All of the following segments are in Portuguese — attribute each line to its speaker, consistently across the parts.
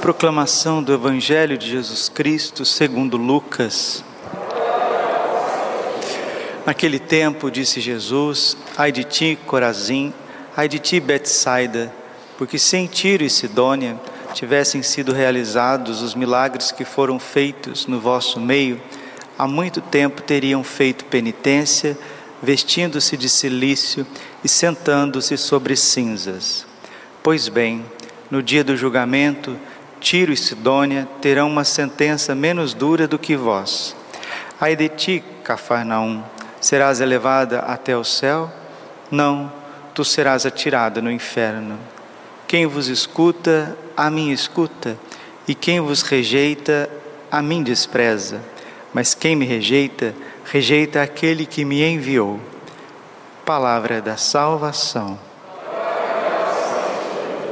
Speaker 1: Proclamação do Evangelho de Jesus Cristo segundo Lucas. Naquele tempo disse Jesus: Ai de ti, Corazim, ai de ti, Betsaida, porque se em Tiro e Sidônia tivessem sido realizados os milagres que foram feitos no vosso meio, há muito tempo teriam feito penitência, vestindo-se de silício e sentando-se sobre cinzas. Pois bem, no dia do julgamento, Tiro e Sidônia terão uma sentença menos dura do que vós. Ai de ti, Cafarnaum, serás elevada até o céu? Não, tu serás atirada no inferno. Quem vos escuta, a mim escuta, e quem vos rejeita, a mim despreza. Mas quem me rejeita, rejeita aquele que me enviou. Palavra da salvação.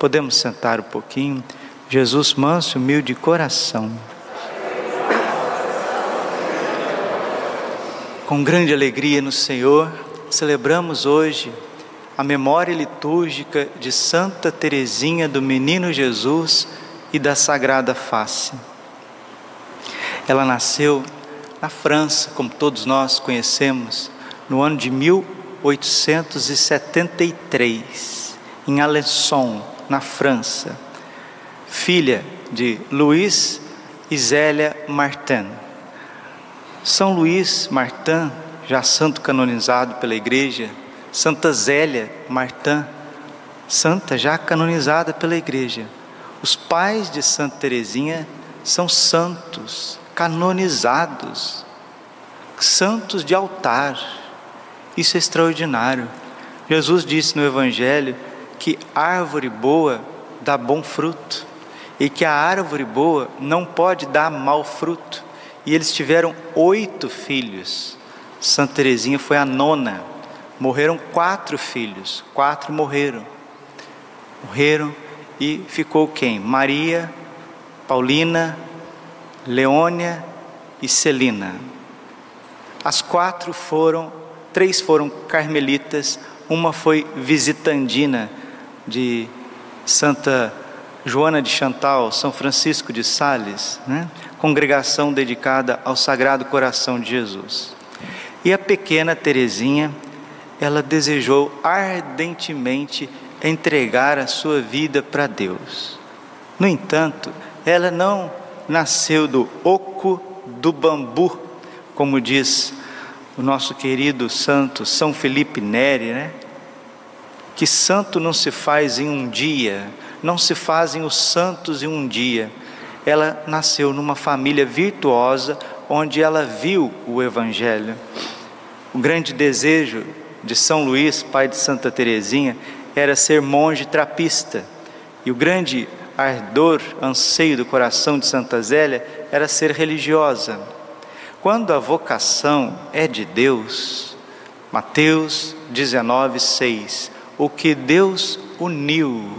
Speaker 1: Podemos sentar um pouquinho. Jesus manso, humilde coração. Com grande alegria no Senhor, celebramos hoje a memória litúrgica de Santa Teresinha do Menino Jesus e da Sagrada Face. Ela nasceu na França, como todos nós conhecemos, no ano de 1873, em Alençon, na França, filha de Luiz e Zélia Martin. São Luís Martin, já santo canonizado pela igreja, Santa Zélia Martin, santa já canonizada pela igreja. Os pais de Santa Teresinha são santos, canonizados, santos de altar. Isso é extraordinário. Jesus disse no Evangelho que árvore boa dá bom fruto e que a árvore boa não pode dar mau fruto. E eles tiveram oito filhos. Santa Teresinha foi a nona. Morreram quatro filhos, quatro morreram. Morreram e ficou quem? Maria, Paulina, Leônia e Celina. As quatro foram, três foram carmelitas, uma foi visitandina, de Santa Joana de Chantal, São Francisco de Sales, né? congregação dedicada ao Sagrado Coração de Jesus. E a pequena Teresinha, ela desejou ardentemente entregar a sua vida para Deus. No entanto, ela não nasceu do oco do bambu, como diz o nosso querido santo São Felipe Neri, né? Que santo não se faz em um dia, não se fazem os santos em um dia. Ela nasceu numa família virtuosa, onde ela viu o Evangelho. O grande desejo de São Luís, pai de Santa Teresinha, era ser monge trapista. E o grande ardor, anseio do coração de Santa Zélia era ser religiosa. Quando a vocação é de Deus, Mateus 19, 6 o que Deus uniu.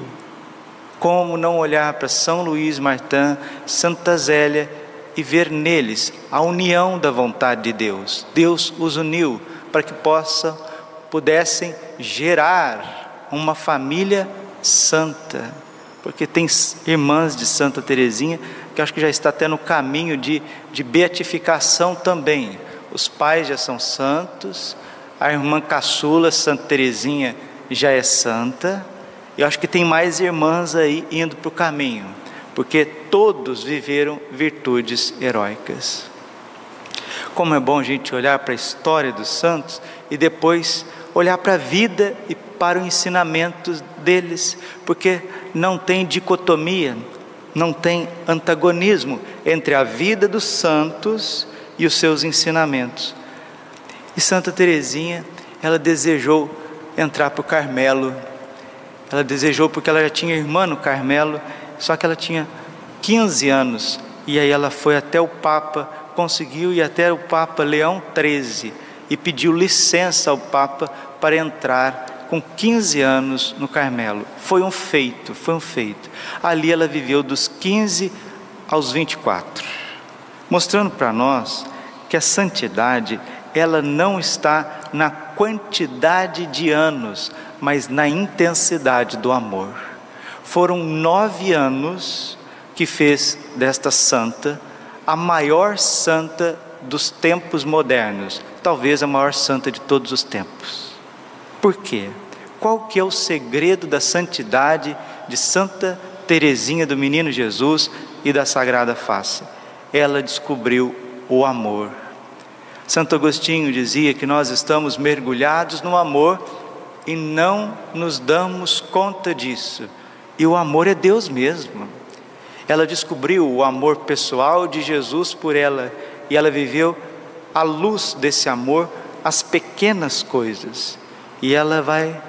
Speaker 1: Como não olhar para São Luís Martin, Santa Zélia e ver neles a união da vontade de Deus. Deus os uniu para que possa pudessem gerar uma família santa. Porque tem irmãs de Santa Teresinha que acho que já está até no caminho de, de beatificação também. Os pais já são santos, a irmã caçula, Santa Teresinha, já é santa. Eu acho que tem mais irmãs aí indo para o caminho, porque todos viveram virtudes heróicas. Como é bom a gente olhar para a história dos santos e depois olhar para a vida e para o ensinamento deles, porque não tem dicotomia, não tem antagonismo entre a vida dos santos e os seus ensinamentos. E Santa Teresinha, ela desejou entrar para o Carmelo. Ela desejou porque ela já tinha irmã no Carmelo, só que ela tinha 15 anos E aí ela foi até o Papa, conseguiu ir até o Papa Leão XIII e pediu licença ao Papa para entrar com 15 anos no Carmelo. Foi um feito, foi um feito. Ali ela viveu dos 15 aos 24, mostrando para nós que a santidade ela não está na quantidade de anos, mas na intensidade do amor. Foram nove anos que fez desta santa a maior santa dos tempos modernos, talvez a maior santa de todos os tempos. Por quê? Qual que é o segredo da santidade de Santa Teresinha do Menino Jesus e da Sagrada Face? Ela descobriu o amor. Santo Agostinho dizia que nós estamos mergulhados no amor e não nos damos conta disso. E o amor é Deus mesmo. Ela descobriu o amor pessoal de Jesus por ela e ela viveu à luz desse amor as pequenas coisas. E ela vai,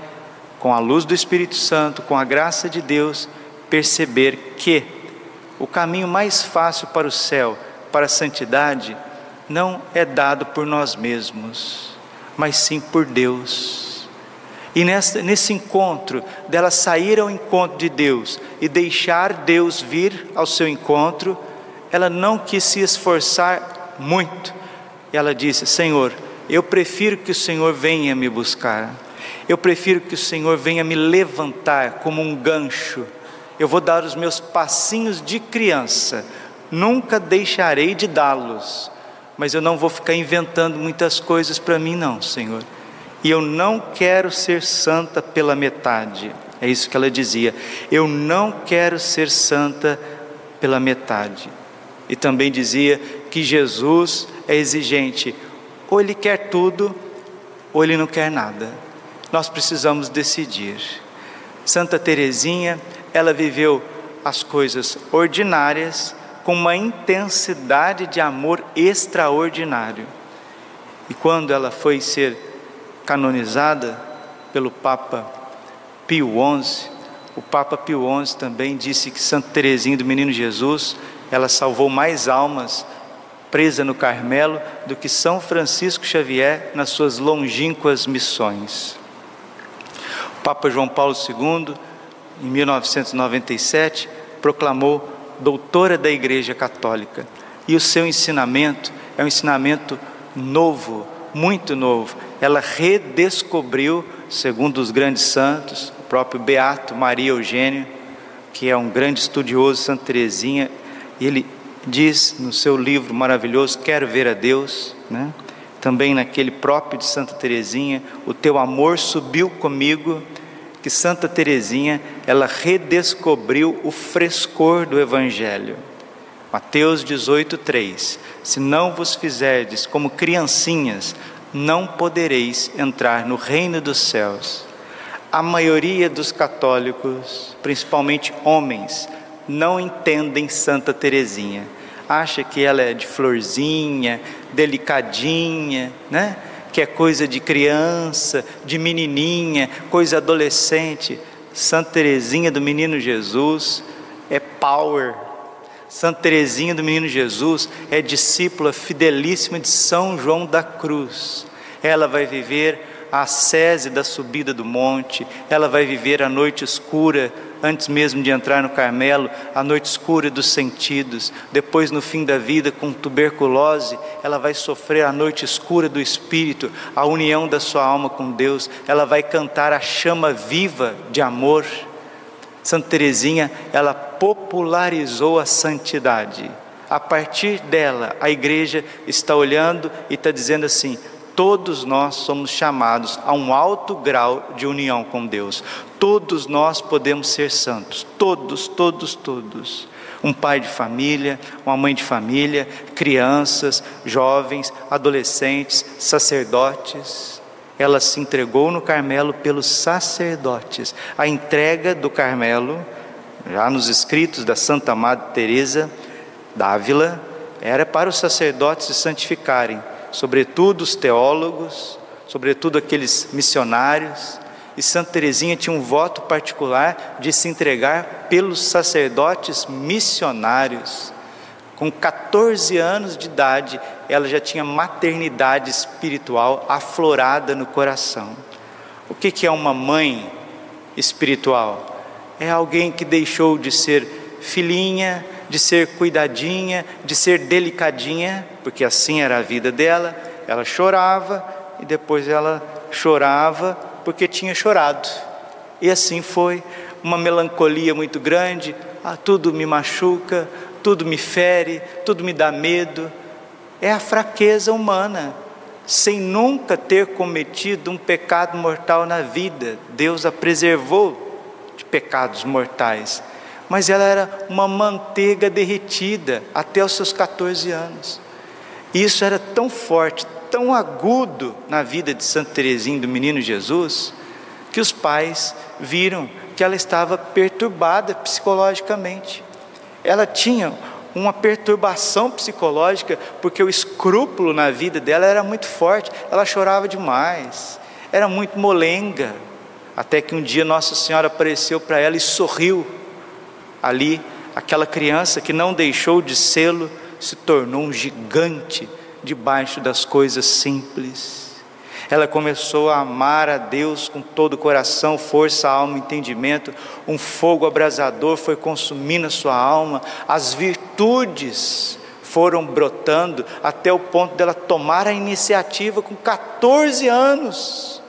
Speaker 1: com a luz do Espírito Santo, com a graça de Deus, perceber que o caminho mais fácil para o céu, para a santidade, não é dado por nós mesmos, mas sim por Deus. E nessa, nesse encontro, dela sair ao encontro de Deus e deixar Deus vir ao seu encontro, ela não quis se esforçar muito. Ela disse: Senhor, eu prefiro que o Senhor venha me buscar. Eu prefiro que o Senhor venha me levantar como um gancho. Eu vou dar os meus passinhos de criança. Nunca deixarei de dá-los. Mas eu não vou ficar inventando muitas coisas para mim, não, Senhor e eu não quero ser santa pela metade. É isso que ela dizia. Eu não quero ser santa pela metade. E também dizia que Jesus é exigente. Ou ele quer tudo, ou ele não quer nada. Nós precisamos decidir. Santa Teresinha, ela viveu as coisas ordinárias com uma intensidade de amor extraordinário. E quando ela foi ser canonizada pelo Papa Pio XI, o Papa Pio XI também disse que Santa Teresinha do Menino Jesus, ela salvou mais almas presa no Carmelo do que São Francisco Xavier nas suas longínquas missões. O Papa João Paulo II, em 1997, proclamou doutora da Igreja Católica. E o seu ensinamento é um ensinamento novo, muito novo. Ela redescobriu, segundo os grandes santos, o próprio Beato Maria Eugênio, que é um grande estudioso, Santa Teresinha, ele diz no seu livro maravilhoso, Quero Ver a Deus, né? também naquele próprio de Santa Teresinha, o teu amor subiu comigo, que Santa Teresinha, ela redescobriu o frescor do Evangelho. Mateus 18:3 Se não vos fizerdes como criancinhas, não podereis entrar no reino dos céus. A maioria dos católicos, principalmente homens, não entendem Santa Teresinha. Acha que ela é de florzinha, delicadinha, né? Que é coisa de criança, de menininha, coisa adolescente. Santa Teresinha do Menino Jesus é power, Santa Teresinha do Menino Jesus é discípula fidelíssima de São João da Cruz. Ela vai viver a sese da subida do monte, ela vai viver a noite escura, antes mesmo de entrar no Carmelo, a noite escura dos sentidos. Depois, no fim da vida, com tuberculose, ela vai sofrer a noite escura do espírito, a união da sua alma com Deus. Ela vai cantar a chama viva de amor. Santa Teresinha, ela popularizou a santidade. A partir dela, a igreja está olhando e está dizendo assim: todos nós somos chamados a um alto grau de união com Deus. Todos nós podemos ser santos. Todos, todos, todos. Um pai de família, uma mãe de família, crianças, jovens, adolescentes, sacerdotes ela se entregou no Carmelo pelos sacerdotes. A entrega do Carmelo, já nos escritos da Santa Madre Teresa d'Ávila, era para os sacerdotes se santificarem, sobretudo os teólogos, sobretudo aqueles missionários. E Santa Teresinha tinha um voto particular de se entregar pelos sacerdotes missionários. Com 14 anos de idade, ela já tinha maternidade espiritual aflorada no coração. O que é uma mãe espiritual? É alguém que deixou de ser filhinha, de ser cuidadinha, de ser delicadinha, porque assim era a vida dela. Ela chorava e depois ela chorava porque tinha chorado. E assim foi, uma melancolia muito grande, ah, tudo me machuca, tudo me fere, tudo me dá medo. É a fraqueza humana, sem nunca ter cometido um pecado mortal na vida. Deus a preservou de pecados mortais mas ela era uma manteiga derretida até os seus 14 anos. E isso era tão forte, tão agudo na vida de Santa Teresinha do Menino Jesus, que os pais viram que ela estava perturbada psicologicamente. Ela tinha uma perturbação psicológica, porque o escrúpulo na vida dela era muito forte, ela chorava demais, era muito molenga, até que um dia Nossa Senhora apareceu para ela e sorriu ali, aquela criança que não deixou de sê-lo, se tornou um gigante debaixo das coisas simples. Ela começou a amar a Deus com todo o coração, força, alma, entendimento. Um fogo abrasador foi consumindo a sua alma. As virtudes foram brotando até o ponto dela tomar a iniciativa com 14 anos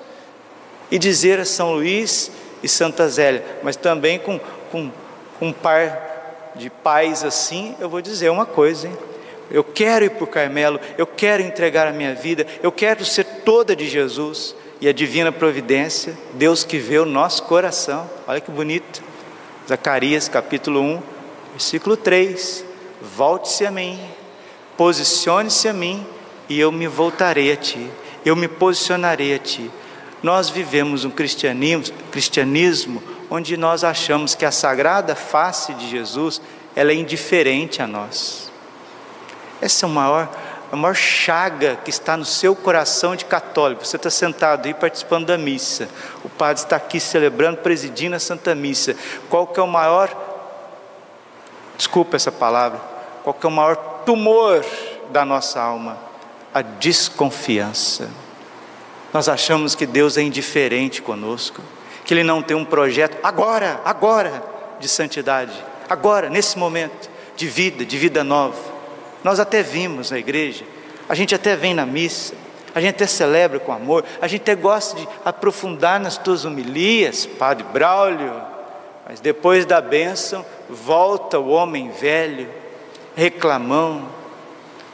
Speaker 1: e dizer a São Luís e Santa Zélia, mas também com, com um par de pais assim, eu vou dizer uma coisa, hein? Eu quero ir para o Carmelo, eu quero entregar a minha vida, eu quero ser toda de Jesus. E a divina providência, Deus que vê o nosso coração, olha que bonito. Zacarias capítulo 1, versículo 3: Volte-se a mim, posicione-se a mim, e eu me voltarei a ti, eu me posicionarei a ti. Nós vivemos um cristianismo, cristianismo onde nós achamos que a sagrada face de Jesus ela é indiferente a nós. Essa é a maior, a maior chaga que está no seu coração de católico. Você está sentado aí participando da missa. O padre está aqui celebrando, presidindo a Santa Missa. Qual que é o maior, desculpa essa palavra, qual que é o maior tumor da nossa alma? A desconfiança. Nós achamos que Deus é indiferente conosco que Ele não tem um projeto agora, agora, de santidade, agora, nesse momento, de vida, de vida nova. Nós até vimos na igreja, a gente até vem na missa, a gente até celebra com amor, a gente até gosta de aprofundar nas tuas homilias, Padre Braulio, mas depois da bênção, volta o homem velho, reclamão,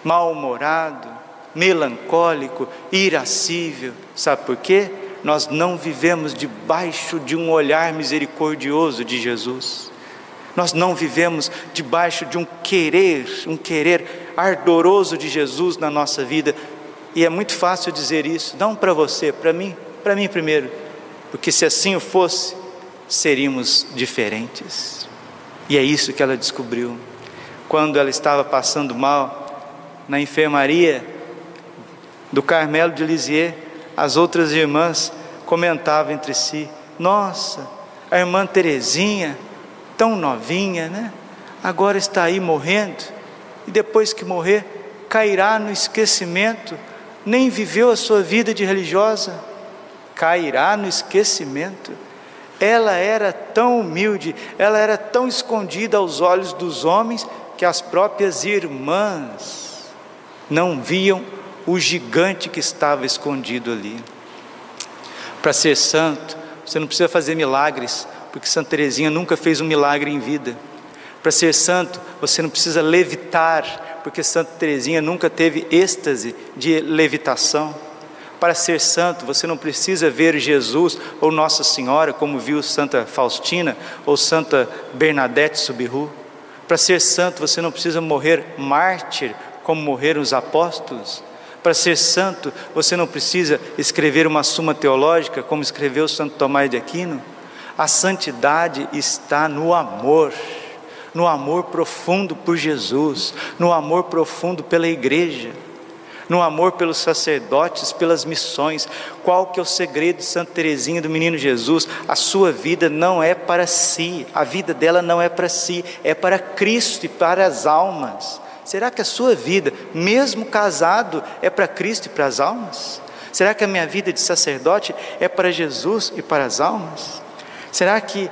Speaker 1: mal-humorado, melancólico, irascível, sabe por quê? Nós não vivemos debaixo de um olhar misericordioso de Jesus. Nós não vivemos debaixo de um querer, um querer ardoroso de Jesus na nossa vida. E é muito fácil dizer isso, não para você, para mim, para mim primeiro. Porque se assim fosse, seríamos diferentes. E é isso que ela descobriu. Quando ela estava passando mal na enfermaria do Carmelo de Lisieux, as outras irmãs comentavam entre si: Nossa, a irmã Terezinha, tão novinha, né? Agora está aí morrendo, e depois que morrer, cairá no esquecimento, nem viveu a sua vida de religiosa, cairá no esquecimento. Ela era tão humilde, ela era tão escondida aos olhos dos homens, que as próprias irmãs não viam o gigante que estava escondido ali. Para ser santo, você não precisa fazer milagres, porque Santa Teresinha nunca fez um milagre em vida. Para ser santo, você não precisa levitar, porque Santa Teresinha nunca teve êxtase de levitação. Para ser santo, você não precisa ver Jesus ou Nossa Senhora, como viu Santa Faustina ou Santa Bernadette Subiru. Para ser santo, você não precisa morrer mártir, como morreram os apóstolos. Para ser santo, você não precisa escrever uma suma teológica, como escreveu Santo Tomás de Aquino. A santidade está no amor, no amor profundo por Jesus, no amor profundo pela igreja, no amor pelos sacerdotes, pelas missões. Qual que é o segredo de Santa Teresinha do Menino Jesus? A sua vida não é para si, a vida dela não é para si, é para Cristo e para as almas. Será que a sua vida, mesmo casado, é para Cristo e para as almas? Será que a minha vida de sacerdote é para Jesus e para as almas? Será que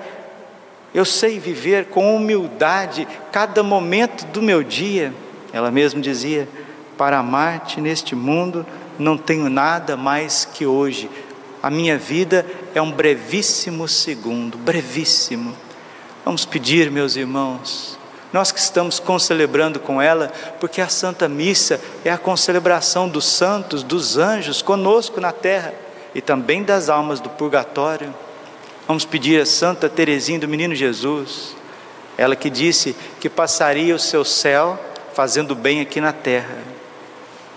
Speaker 1: eu sei viver com humildade cada momento do meu dia? Ela mesma dizia: Para amar-te neste mundo não tenho nada mais que hoje. A minha vida é um brevíssimo segundo, brevíssimo. Vamos pedir, meus irmãos, nós que estamos concelebrando com ela, porque a Santa Missa é a concelebração dos santos, dos anjos conosco na terra e também das almas do purgatório. Vamos pedir a Santa Teresinha do Menino Jesus, ela que disse que passaria o seu céu fazendo bem aqui na terra.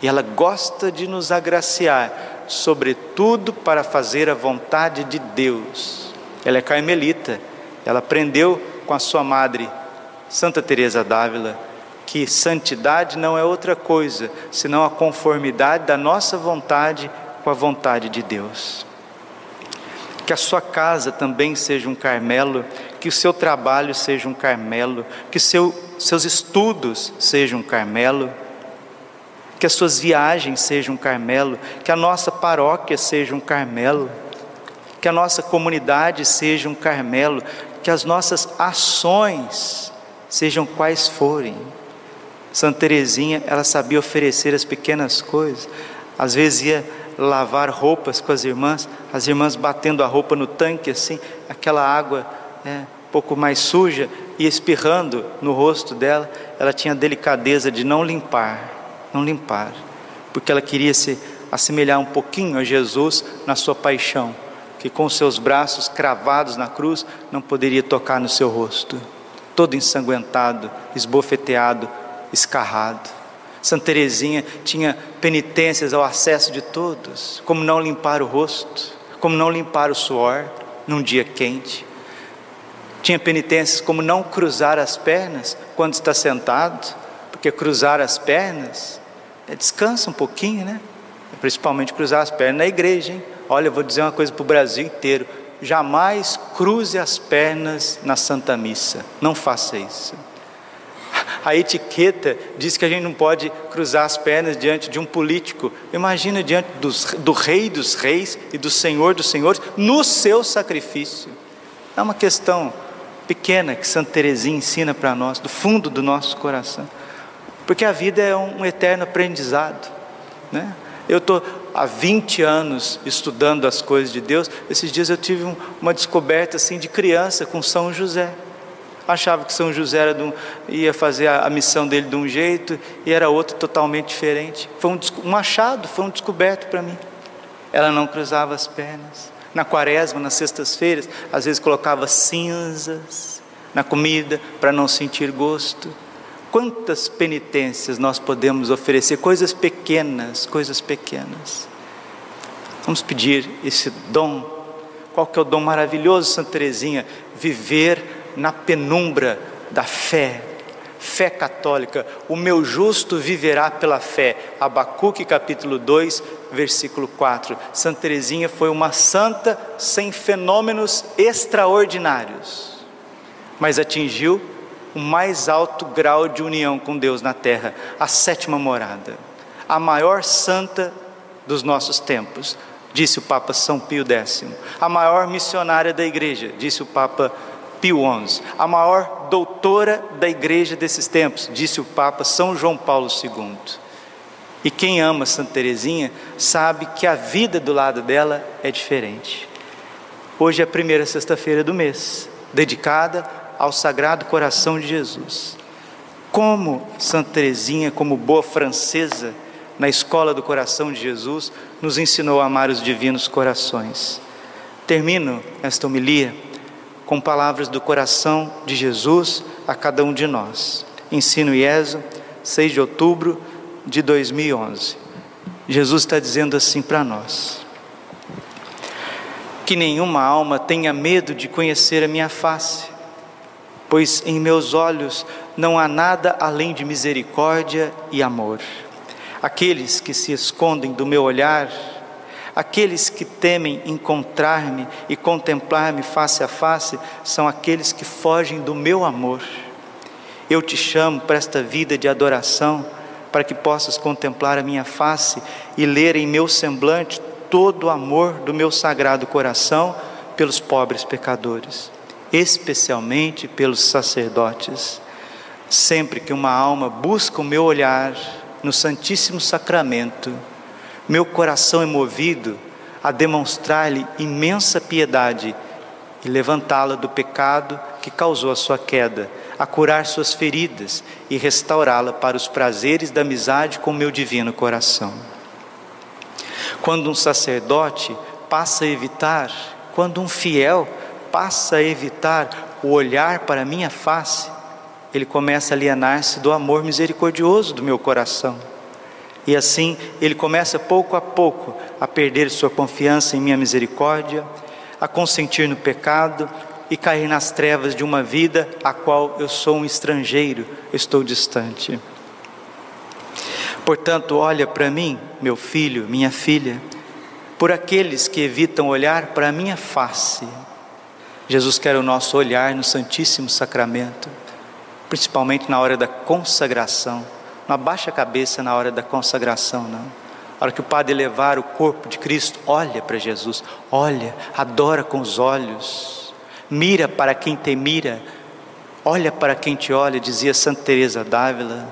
Speaker 1: E ela gosta de nos agraciar, sobretudo para fazer a vontade de Deus. Ela é carmelita, ela aprendeu com a sua madre, Santa Teresa d'Ávila, que santidade não é outra coisa senão a conformidade da nossa vontade com a vontade de Deus. Que a sua casa também seja um Carmelo, que o seu trabalho seja um Carmelo, que seu, seus estudos sejam um Carmelo que as suas viagens sejam um Carmelo, que a nossa paróquia seja um Carmelo, que a nossa comunidade seja um Carmelo, que as nossas ações sejam quais forem. Santa Teresinha, ela sabia oferecer as pequenas coisas. Às vezes ia lavar roupas com as irmãs, as irmãs batendo a roupa no tanque assim, aquela água é, um pouco mais suja e espirrando no rosto dela, ela tinha a delicadeza de não limpar não limpar, porque ela queria se assemelhar um pouquinho a Jesus na sua paixão, que com seus braços cravados na cruz não poderia tocar no seu rosto, todo ensanguentado, esbofeteado, escarrado. Santa Teresinha tinha penitências ao acesso de todos, como não limpar o rosto, como não limpar o suor num dia quente. Tinha penitências como não cruzar as pernas quando está sentado, porque cruzar as pernas é, descansa um pouquinho, né? Principalmente cruzar as pernas na igreja, hein? Olha, eu vou dizer uma coisa para o Brasil inteiro: jamais cruze as pernas na Santa Missa, não faça isso. A etiqueta diz que a gente não pode cruzar as pernas diante de um político. Imagina diante dos, do Rei dos Reis e do Senhor dos Senhores no seu sacrifício. É uma questão pequena que Santa Teresinha ensina para nós, do fundo do nosso coração porque a vida é um eterno aprendizado. Né? Eu estou há 20 anos estudando as coisas de Deus. Esses dias eu tive um, uma descoberta assim de criança com São José. Achava que São José um, ia fazer a, a, missão dele de um jeito e era outro totalmente diferente. Foi um, um achado, foi um descoberto para mim. Ela não cruzava as pernas. Na quaresma, nas sextas-feiras, às vezes colocava cinzas na comida para não sentir gosto. Quantas penitências nós podemos oferecer, coisas pequenas, coisas pequenas. Vamos pedir esse dom. Qual que é o dom maravilhoso, Santa Teresinha? Viver na penumbra da fé, fé católica. O meu justo viverá pela fé. Abacuque capítulo 2, versículo 4. Santa Teresinha foi uma santa sem fenômenos extraordinários, mas atingiu o mais alto grau de união com Deus na terra, a sétima morada, a maior santa dos nossos tempos, disse o Papa São Pio X, a maior missionária da igreja, disse o Papa Pio XI, a maior doutora da igreja desses tempos, disse o Papa São João Paulo II. E quem ama Santa Teresinha sabe que a vida do lado dela é diferente. Hoje é a primeira sexta-feira do mês, dedicada ao Sagrado Coração de Jesus. Como Santa Teresinha, como boa francesa, na escola do coração de Jesus, nos ensinou a amar os divinos corações. Termino esta homilia com palavras do coração de Jesus a cada um de nós. Ensino IESO, 6 de outubro de 2011. Jesus está dizendo assim para nós: Que nenhuma alma tenha medo de conhecer a minha face pois em meus olhos não há nada além de misericórdia e amor. Aqueles que se escondem do meu olhar, aqueles que temem encontrar-me e contemplar-me face a face, são aqueles que fogem do meu amor. eu te chamo para esta vida de adoração, para que possas contemplar a minha face e ler em meu semblante todo o amor do meu sagrado coração pelos pobres pecadores, especialmente pelos sacerdotes. Sempre que uma alma busca o meu olhar no Santíssimo Sacramento, meu coração é movido a demonstrar-lhe imensa piedade e levantá-la do pecado que causou a sua queda, a curar suas feridas e restaurá-la para os prazeres da amizade com o meu divino coração. Quando um sacerdote passa a evitar, quando um fiel passa a evitar o olhar para a minha face, ele começa a alienar-se do amor misericordioso do meu coração. E assim ele começa pouco a pouco a perder sua confiança em minha misericórdia, a consentir no pecado e cair nas trevas de uma vida a qual eu sou um estrangeiro, estou distante. Portanto, olha para mim, meu filho, minha filha, por aqueles que evitam olhar para a minha face. Jesus quer o nosso olhar no Santíssimo Sacramento, principalmente na hora da consagração. Não abaixa a cabeça na hora da consagração, não. A hora que o padre levar o corpo de Cristo, olha para Jesus, olha, adora com os olhos, mira para quem te mira, olha para quem te olha, dizia Santa Teresa d'Ávila.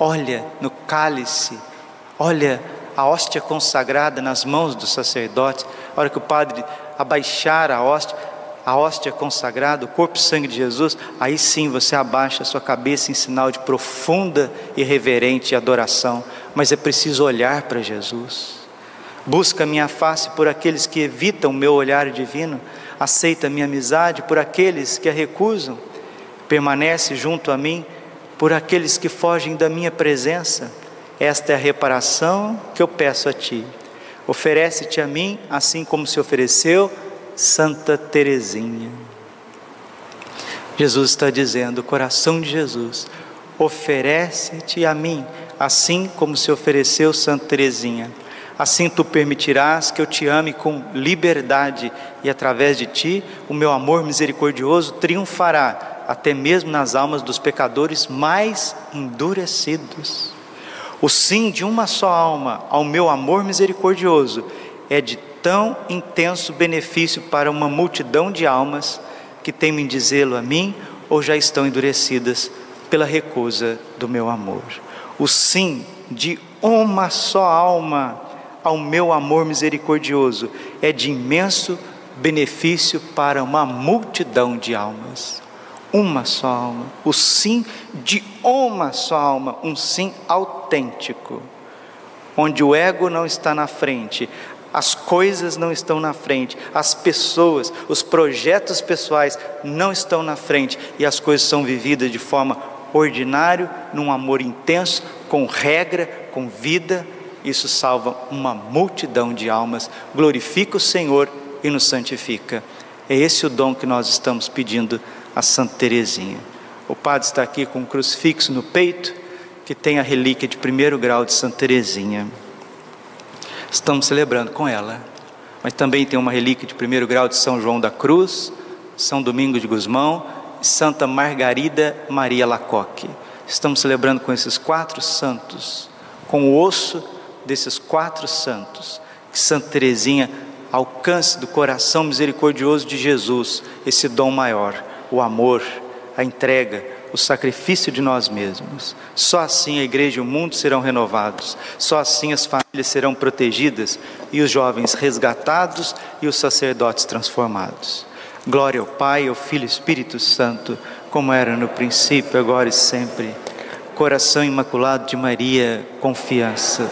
Speaker 1: Olha no cálice, olha a hóstia consagrada nas mãos do sacerdote. A hora que o padre abaixar a hóstia, a hóstia consagrada, o corpo e sangue de Jesus, aí sim você abaixa a sua cabeça em sinal de profunda e reverente adoração mas é preciso olhar para Jesus. Busca minha face por aqueles que evitam meu olhar divino, aceita minha amizade por aqueles que a recusam, permanece junto a mim por aqueles que fogem da minha presença. Esta é a reparação que eu peço a ti. Oferece-te a mim, assim como se ofereceu Santa Teresinha. Jesus está dizendo, coração de Jesus, oferece-te a mim, assim como se ofereceu Santa Teresinha. Assim tu permitirás que eu te ame com liberdade e através de ti o meu amor misericordioso triunfará até mesmo nas almas dos pecadores mais endurecidos. O sim de uma só alma ao meu amor misericordioso é de tão intenso benefício para uma multidão de almas que temem dizê-lo a mim ou já estão endurecidas pela recusa do meu amor o sim de uma só alma ao meu amor misericordioso é de imenso benefício para uma multidão de almas. Uma só alma, o sim de uma só alma, um sim autêntico, onde o ego não está na frente, as coisas não estão na frente, as pessoas, os projetos pessoais não estão na frente e as coisas são vividas de forma ordinário, num amor intenso, com regra, com vida, isso salva uma multidão de almas, glorifica o Senhor e nos santifica. É esse o dom que nós estamos pedindo a Santa Teresinha. O padre está aqui com um crucifixo no peito, que tem a relíquia de primeiro grau de Santa Teresinha. Estamos celebrando com ela, mas também tem uma relíquia de primeiro grau de São João da Cruz, São Domingos de Gusmão Santa Margarida Maria Lacoque. Estamos celebrando com esses quatro santos, com o osso desses quatro santos, que Santa Teresinha alcance do coração misericordioso de Jesus esse dom maior, o amor, a entrega, o sacrifício de nós mesmos. Só assim a igreja e o mundo serão renovados, só assim as famílias serão protegidas e os jovens resgatados e os sacerdotes transformados. Glória ao Pai, ao Filho e Espírito Santo, como era no princípio, agora e sempre. Coração imaculado de Maria, confiança.